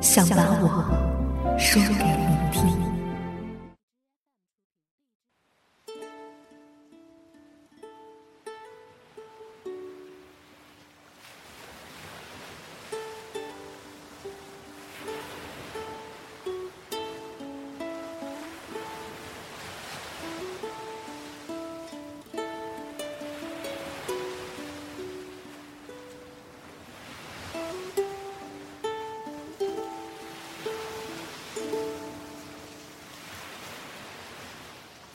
想把我。说给你听。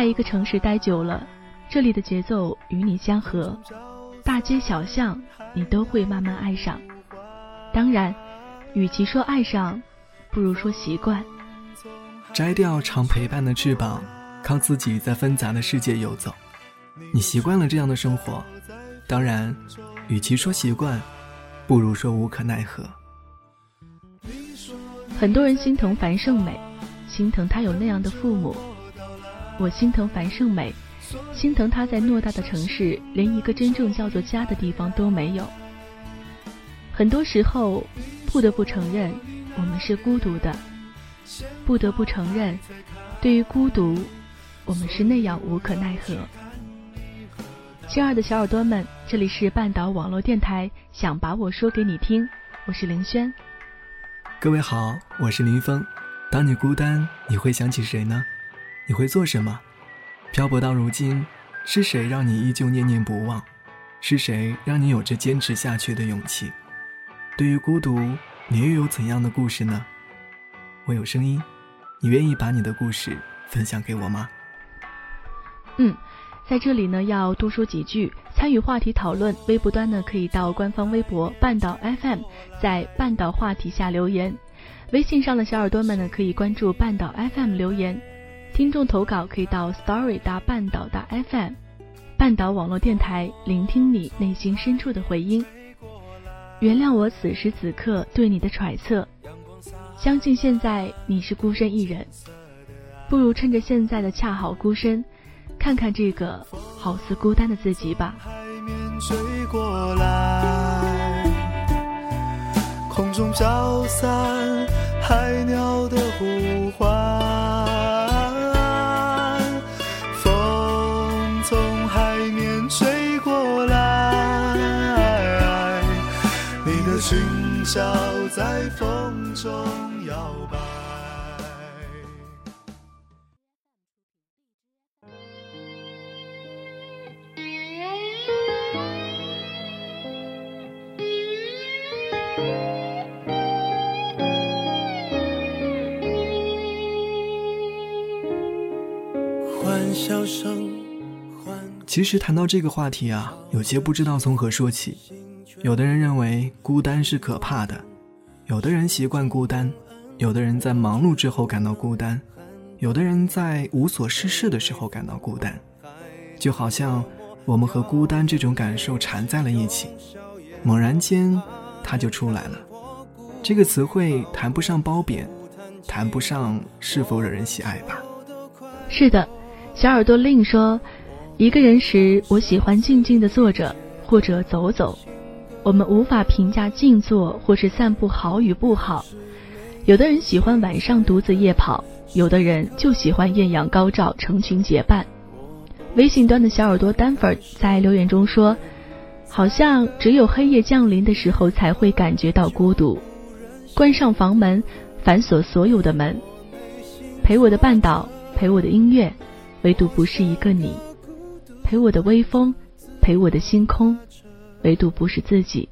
在一个城市待久了，这里的节奏与你相合，大街小巷你都会慢慢爱上。当然，与其说爱上，不如说习惯。摘掉常陪伴的翅膀，靠自己在纷杂的世界游走。你习惯了这样的生活，当然，与其说习惯，不如说无可奈何。很多人心疼樊胜美，心疼她有那样的父母。我心疼樊胜美，心疼她在偌大的城市连一个真正叫做家的地方都没有。很多时候，不得不承认，我们是孤独的；不得不承认，对于孤独，我们是那样无可奈何。亲爱的小耳朵们，这里是半岛网络电台，想把我说给你听，我是林轩。各位好，我是林峰。当你孤单，你会想起谁呢？你会做什么？漂泊到如今，是谁让你依旧念念不忘？是谁让你有着坚持下去的勇气？对于孤独，你又有怎样的故事呢？我有声音，你愿意把你的故事分享给我吗？嗯，在这里呢，要多说几句。参与话题讨论，微博端呢可以到官方微博半岛 FM，在半岛话题下留言。微信上的小耳朵们呢，可以关注半岛 FM 留言。听众投稿可以到 Story 大半岛大 FM，半岛网络电台，聆听你内心深处的回音。原谅我此时此刻对你的揣测，相信现在你是孤身一人，不如趁着现在的恰好孤身，看看这个好似孤单的自己吧。海面吹过来空中飘散海鸟的呼在风中摇摆。欢笑声，其实谈到这个话题啊，有些不知道从何说起。有的人认为孤单是可怕的，有的人习惯孤单，有的人在忙碌之后感到孤单，有的人在无所事事的时候感到孤单，就好像我们和孤单这种感受缠在了一起，猛然间它就出来了。这个词汇谈不上褒贬，谈不上是否惹人喜爱吧，是的，小耳朵另说，一个人时，我喜欢静静的坐着或者走走。我们无法评价静坐或是散步好与不好。有的人喜欢晚上独自夜跑，有的人就喜欢艳阳高照，成群结伴。微信端的小耳朵丹粉在留言中说：“好像只有黑夜降临的时候才会感觉到孤独。关上房门，反锁所有的门，陪我的半岛，陪我的音乐，唯独不是一个你。陪我的微风，陪我的星空。”唯独不是自己。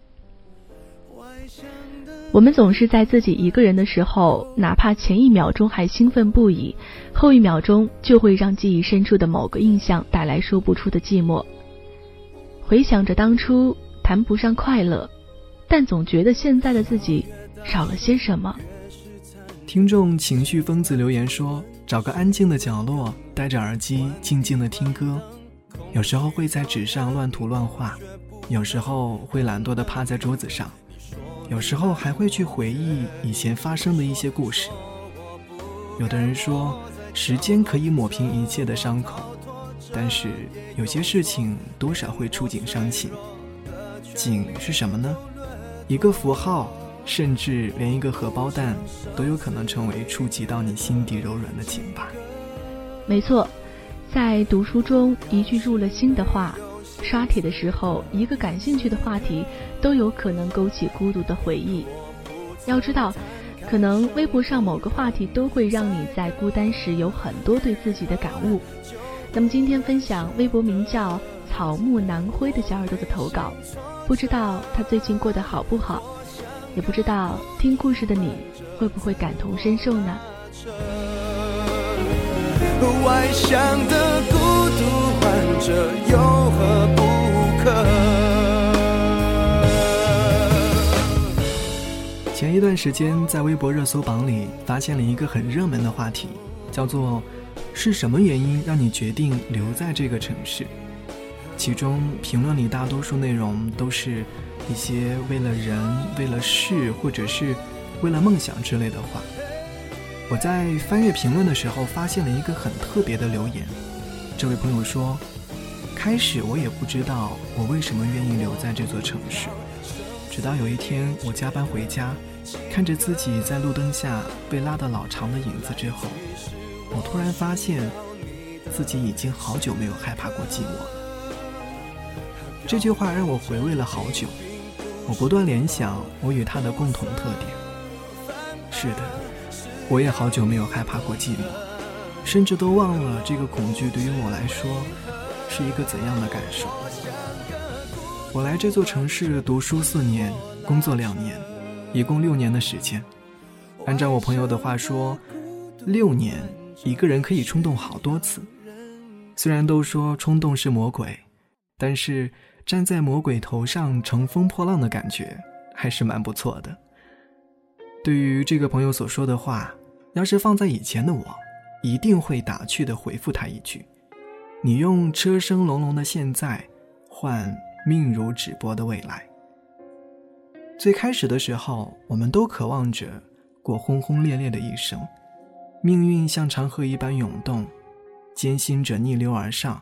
我们总是在自己一个人的时候，哪怕前一秒钟还兴奋不已，后一秒钟就会让记忆深处的某个印象带来说不出的寂寞。回想着当初，谈不上快乐，但总觉得现在的自己少了些什么。听众情绪疯子留言说：“找个安静的角落，戴着耳机，静静的听歌。有时候会在纸上乱涂乱画。”有时候会懒惰地趴在桌子上，有时候还会去回忆以前发生的一些故事。有的人说，时间可以抹平一切的伤口，但是有些事情多少会触景伤情。景是什么呢？一个符号，甚至连一个荷包蛋，都有可能成为触及到你心底柔软的情吧。没错，在读书中一句入了心的话。刷帖的时候，一个感兴趣的话题都有可能勾起孤独的回忆。要知道，可能微博上某个话题都会让你在孤单时有很多对自己的感悟。那么今天分享微博名叫“草木南灰”的小耳朵的投稿，不知道他最近过得好不好，也不知道听故事的你会不会感同身受呢？外向的这有何不可？前一段时间，在微博热搜榜里发现了一个很热门的话题，叫做“是什么原因让你决定留在这个城市？”其中评论里大多数内容都是一些为了人、为了事，或者是为了梦想之类的话。我在翻阅评论的时候，发现了一个很特别的留言。这位朋友说：“开始我也不知道我为什么愿意留在这座城市，直到有一天我加班回家，看着自己在路灯下被拉得老长的影子之后，我突然发现自己已经好久没有害怕过寂寞了。”这句话让我回味了好久，我不断联想我与他的共同特点。是的。我也好久没有害怕过寂寞，甚至都忘了这个恐惧对于我来说是一个怎样的感受。我来这座城市读书四年，工作两年，一共六年的时间。按照我朋友的话说，六年一个人可以冲动好多次。虽然都说冲动是魔鬼，但是站在魔鬼头上乘风破浪的感觉还是蛮不错的。对于这个朋友所说的话。要是放在以前的我，一定会打趣的回复他一句：“你用车声隆隆的现在，换命如纸薄的未来。”最开始的时候，我们都渴望着过轰轰烈烈的一生，命运像长河一般涌动，艰辛者逆流而上，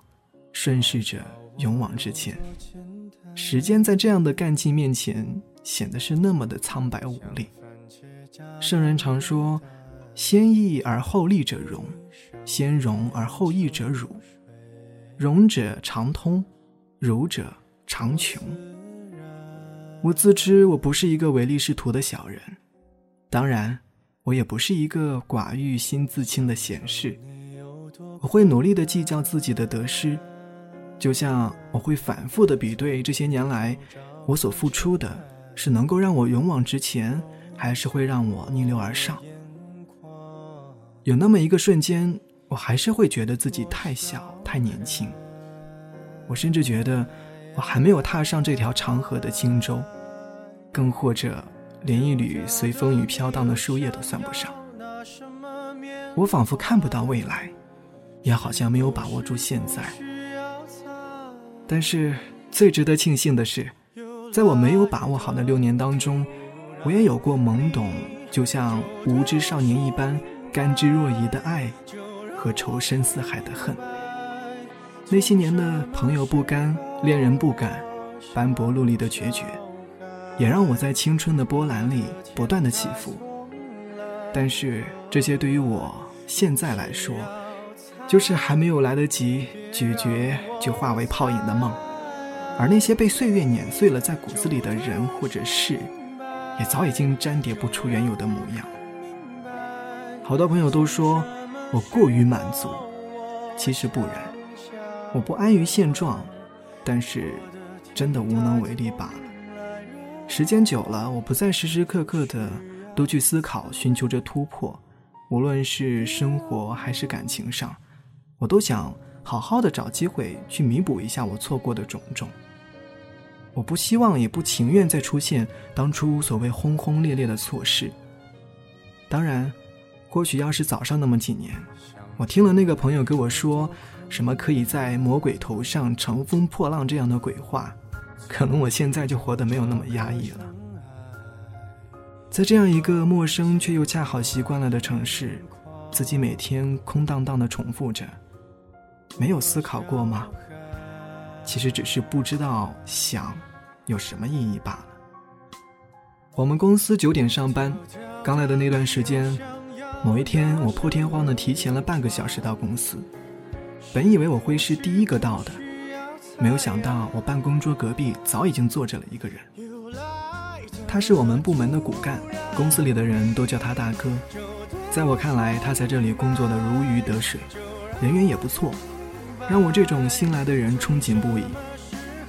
顺势者勇往直前。时间在这样的干劲面前，显得是那么的苍白无力。圣人常说。先易而后利者荣，先荣而后易者辱。荣者常通，辱者常穷。我自知我不是一个唯利是图的小人，当然，我也不是一个寡欲心自清的闲士。我会努力的计较自己的得失，就像我会反复的比对这些年来我所付出的，是能够让我勇往直前，还是会让我逆流而上。有那么一个瞬间，我还是会觉得自己太小、太年轻。我甚至觉得，我还没有踏上这条长河的轻舟，更或者连一缕随风雨飘荡的树叶都算不上。我仿佛看不到未来，也好像没有把握住现在。但是最值得庆幸的是，在我没有把握好的六年当中，我也有过懵懂，就像无知少年一般。甘之若饴的爱，和仇深似海的恨。那些年的朋友不甘、恋人不敢、斑驳陆离的决绝，也让我在青春的波澜里不断的起伏。但是这些对于我现在来说，就是还没有来得及咀嚼就化为泡影的梦。而那些被岁月碾碎了在骨子里的人或者事，也早已经粘叠不出原有的模样。好多朋友都说我过于满足，其实不然。我不安于现状，但是真的无能为力罢了。时间久了，我不再时时刻刻的都去思考、寻求着突破，无论是生活还是感情上，我都想好好的找机会去弥补一下我错过的种种。我不希望，也不情愿再出现当初所谓轰轰烈烈的错事。当然，或许要是早上那么几年，我听了那个朋友跟我说。什么可以在魔鬼头上乘风破浪这样的鬼话，可能我现在就活得没有那么压抑了。在这样一个陌生却又恰好习惯了的城市，自己每天空荡荡的重复着，没有思考过吗？其实只是不知道想有什么意义罢了。我们公司九点上班，刚来的那段时间，某一天我破天荒的提前了半个小时到公司。本以为我会是第一个到的，没有想到我办公桌隔壁早已经坐着了一个人。他是我们部门的骨干，公司里的人都叫他大哥。在我看来，他在这里工作的如鱼得水，人缘也不错，让我这种新来的人憧憬不已。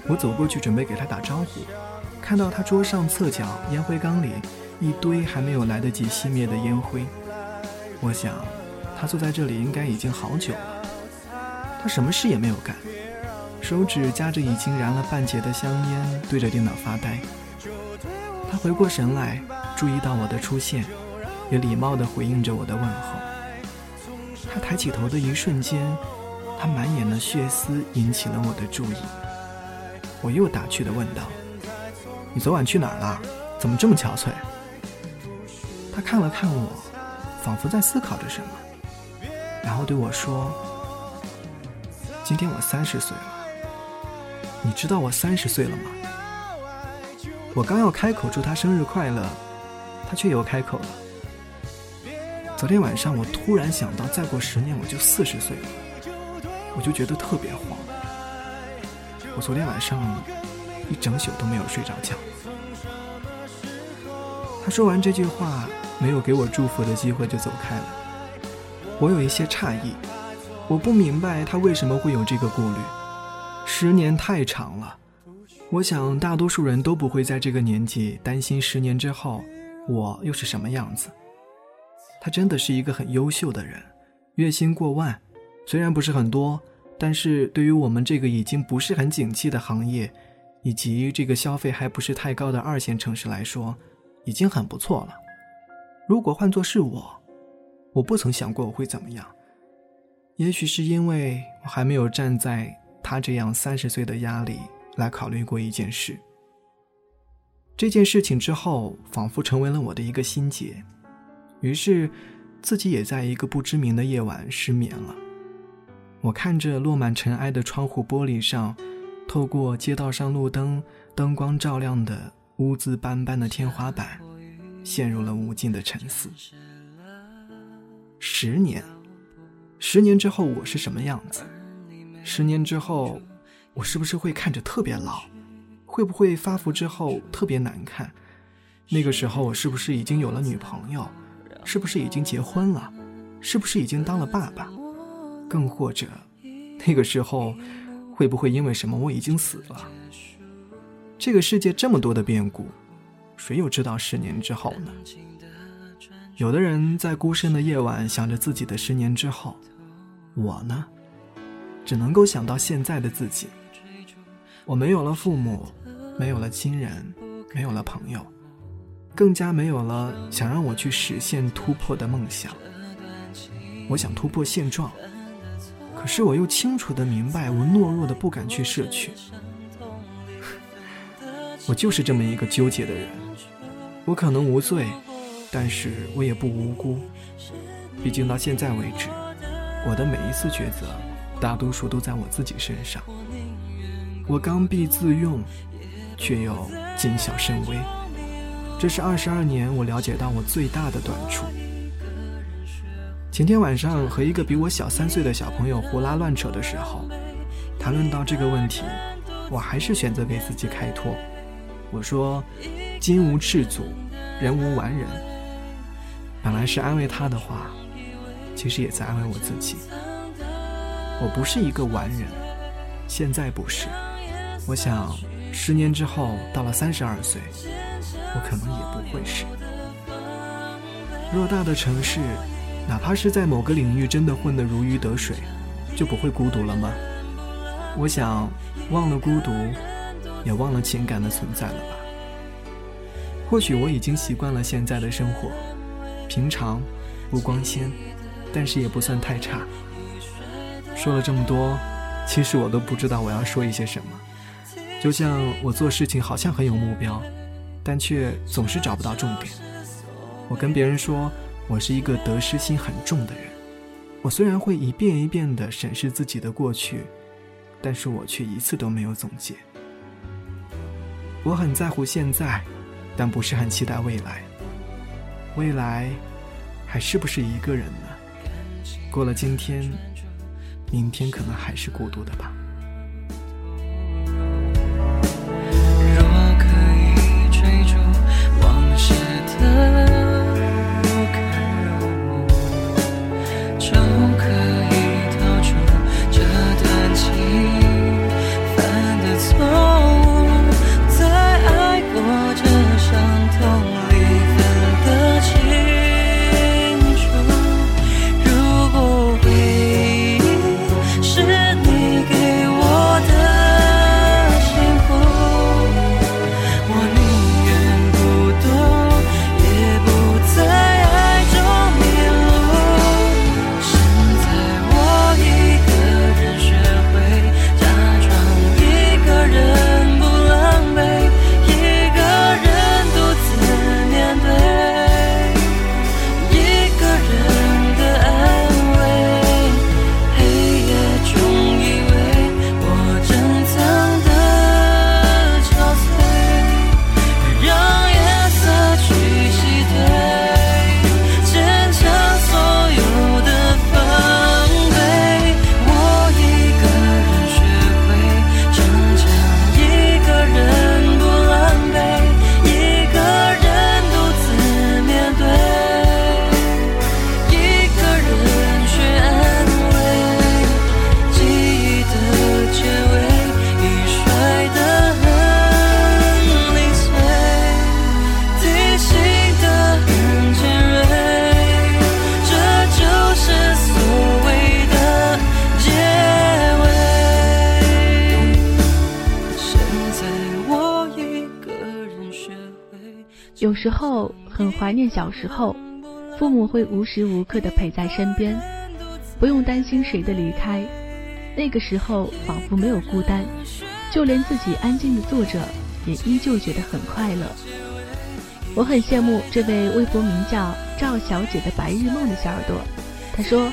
我走过去准备给他打招呼，看到他桌上侧角烟灰缸里一堆还没有来得及熄灭的烟灰，我想，他坐在这里应该已经好久了。他什么事也没有干，手指夹着已经燃了半截的香烟，对着电脑发呆。他回过神来，注意到我的出现，也礼貌地回应着我的问候。他抬起头的一瞬间，他满眼的血丝引起了我的注意。我又打趣地问道：“你昨晚去哪儿了？怎么这么憔悴？”他看了看我，仿佛在思考着什么，然后对我说。今天我三十岁了，你知道我三十岁了吗？我刚要开口祝他生日快乐，他却又开口了。昨天晚上我突然想到，再过十年我就四十岁了，我就觉得特别慌。我昨天晚上一整宿都没有睡着觉。他说完这句话，没有给我祝福的机会就走开了。我有一些诧异。我不明白他为什么会有这个顾虑。十年太长了，我想大多数人都不会在这个年纪担心十年之后我又是什么样子。他真的是一个很优秀的人，月薪过万，虽然不是很多，但是对于我们这个已经不是很景气的行业，以及这个消费还不是太高的二线城市来说，已经很不错了。如果换作是我，我不曾想过我会怎么样。也许是因为我还没有站在他这样三十岁的压力来考虑过一件事。这件事情之后，仿佛成为了我的一个心结，于是自己也在一个不知名的夜晚失眠了。我看着落满尘埃的窗户玻璃上，透过街道上路灯灯光照亮的污渍斑斑的天花板，陷入了无尽的沉思。十年。十年之后我是什么样子？十年之后，我是不是会看着特别老？会不会发福之后特别难看？那个时候我是不是已经有了女朋友？是不是已经结婚了？是不是已经当了爸爸？更或者，那个时候会不会因为什么我已经死了？这个世界这么多的变故，谁又知道十年之后呢？有的人在孤身的夜晚想着自己的十年之后，我呢，只能够想到现在的自己。我没有了父母，没有了亲人，没有了朋友，更加没有了想让我去实现突破的梦想。我想突破现状，可是我又清楚的明白，我懦弱的不敢去摄取。我就是这么一个纠结的人，我可能无罪。但是我也不无辜，毕竟到现在为止，我的每一次抉择，大多数都在我自己身上。我刚愎自用，却又谨小慎微。这是二十二年我了解到我最大的短处。前天晚上和一个比我小三岁的小朋友胡拉乱扯的时候，谈论到这个问题，我还是选择给自己开脱。我说：“金无赤足，人无完人。”本来是安慰他的话，其实也在安慰我自己。我不是一个完人，现在不是。我想，十年之后，到了三十二岁。我可能也不会是。偌大的城市，哪怕是在某个领域真的混得如鱼得水，就不会孤独了吗？我想，忘了孤独，也忘了情感的存在了吧。或许我已经习惯了现在的生活，平常，不光鲜，但是也不算太差。说了这么多，其实我都不知道我要说一些什么。就像我做事情好像很有目标。但却总是找不到重点。我跟别人说，我是一个得失心很重的人。我虽然会一遍一遍地审视自己的过去，但是我却一次都没有总结。我很在乎现在，但不是很期待未来。未来，还是不是一个人呢？过了今天，明天可能还是孤独的吧。有时候很怀念小时候，父母会无时无刻的陪在身边，不用担心谁的离开。那个时候仿佛没有孤单，就连自己安静的坐着，也依旧觉得很快乐。我很羡慕这位微博名叫赵小姐的白日梦的小耳朵，她说：“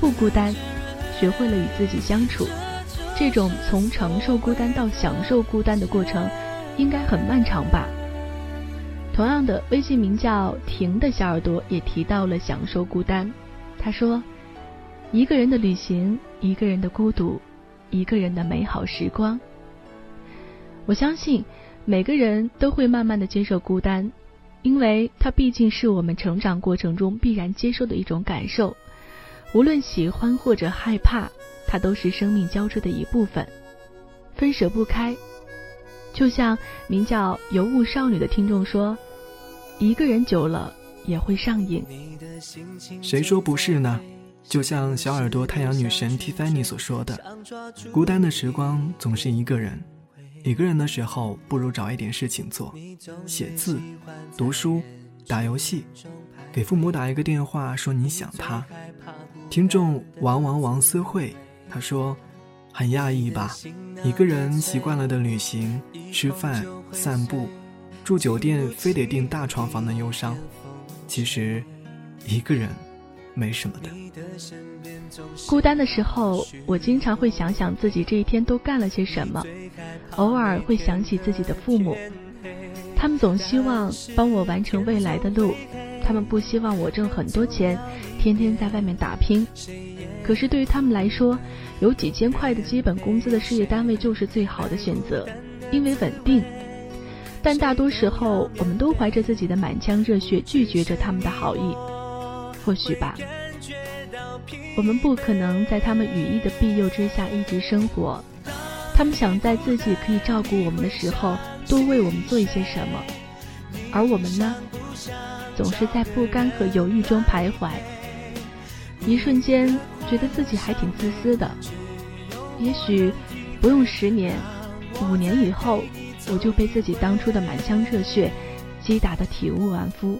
不孤单，学会了与自己相处。这种从承受孤单到享受孤单的过程，应该很漫长吧。”同样的，微信名叫婷的小耳朵也提到了享受孤单。他说：“一个人的旅行，一个人的孤独，一个人的美好时光。”我相信每个人都会慢慢的接受孤单，因为它毕竟是我们成长过程中必然接受的一种感受。无论喜欢或者害怕，它都是生命交织的一部分，分舍不开。就像名叫“尤物少女”的听众说。一个人久了也会上瘾，谁说不是呢？就像小耳朵太阳女神 Tiffany 所说的，孤单的时光总是一个人。一个人的时候，不如找一点事情做，写字、读书、打游戏，给父母打一个电话说你想他。听众王王王思慧，他说，很讶异吧？一个人习惯了的旅行、吃饭、散步。住酒店非得订大床房的忧伤，其实，一个人没什么的。孤单的时候，我经常会想想自己这一天都干了些什么，偶尔会想起自己的父母，他们总希望帮我完成未来的路，他们不希望我挣很多钱，天天在外面打拼。可是对于他们来说，有几千块的基本工资的事业单位就是最好的选择，因为稳定。但大多时候，我们都怀着自己的满腔热血拒绝着他们的好意。或许吧，我们不可能在他们羽翼的庇佑之下一直生活。他们想在自己可以照顾我们的时候，多为我们做一些什么，而我们呢，总是在不甘和犹豫中徘徊。一瞬间，觉得自己还挺自私的。也许，不用十年、五年以后。我就被自己当初的满腔热血击打得体无完肤。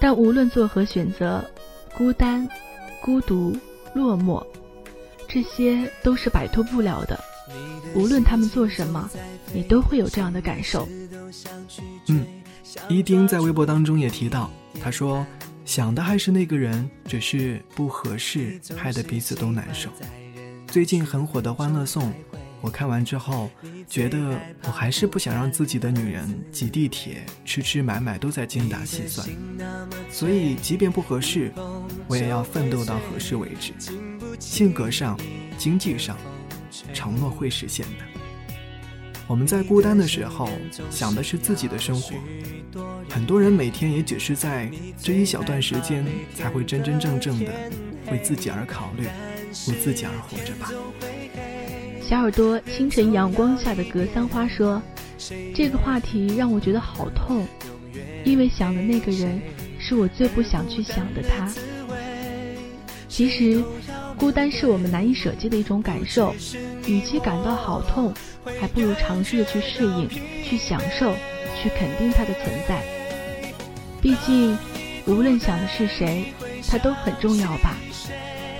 但无论做何选择，孤单、孤独、落寞，这些都是摆脱不了的。无论他们做什么，你都会有这样的感受。嗯，伊丁在微博当中也提到，他说想的还是那个人，只是不合适，害得彼此都难受。最近很火的《欢乐颂》。我看完之后，觉得我还是不想让自己的女人挤地铁、吃吃买买都在精打细算，所以即便不合适，我也要奋斗到合适为止。性格上、经济上，承诺会实现的。我们在孤单的时候想的是自己的生活，很多人每天也只是在这一小段时间才会真真正正的为自己而考虑，为自己而活着吧。小耳朵，清晨阳光下的格桑花说：“这个话题让我觉得好痛，因为想的那个人是我最不想去想的他。其实，孤单是我们难以舍弃的一种感受，与其感到好痛，还不如尝试着去适应、去享受、去肯定它的存在。毕竟，无论想的是谁，他都很重要吧？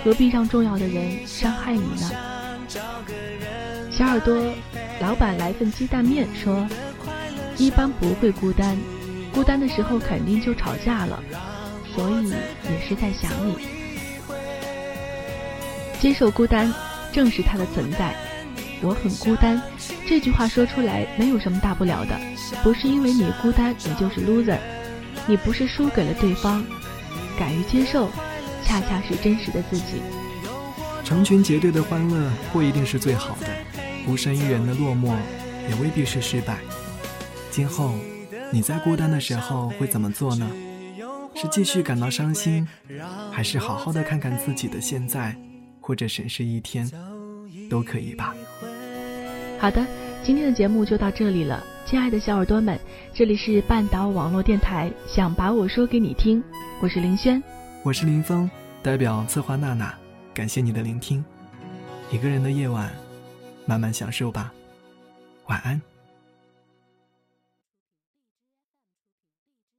何必让重要的人伤害你呢？”小耳朵，老板来份鸡蛋面，说：“一般不会孤单，孤单的时候肯定就吵架了，所以也是在想你。接受孤单，正是它的存在。我很孤单，这句话说出来没有什么大不了的，不是因为你孤单你就是 loser，你不是输给了对方，敢于接受，恰恰是真实的自己。成群结队的欢乐不一定是最好的。”孤身一人的落寞，也未必是失败。今后你在孤单的时候会怎么做呢？是继续感到伤心，还是好好的看看自己的现在，或者审视一天，都可以吧。好的，今天的节目就到这里了，亲爱的小耳朵们，这里是半岛网络电台，想把我说给你听，我是林轩，我是林峰，代表策划娜娜，感谢你的聆听。一个人的夜晚。慢慢享受吧，晚安。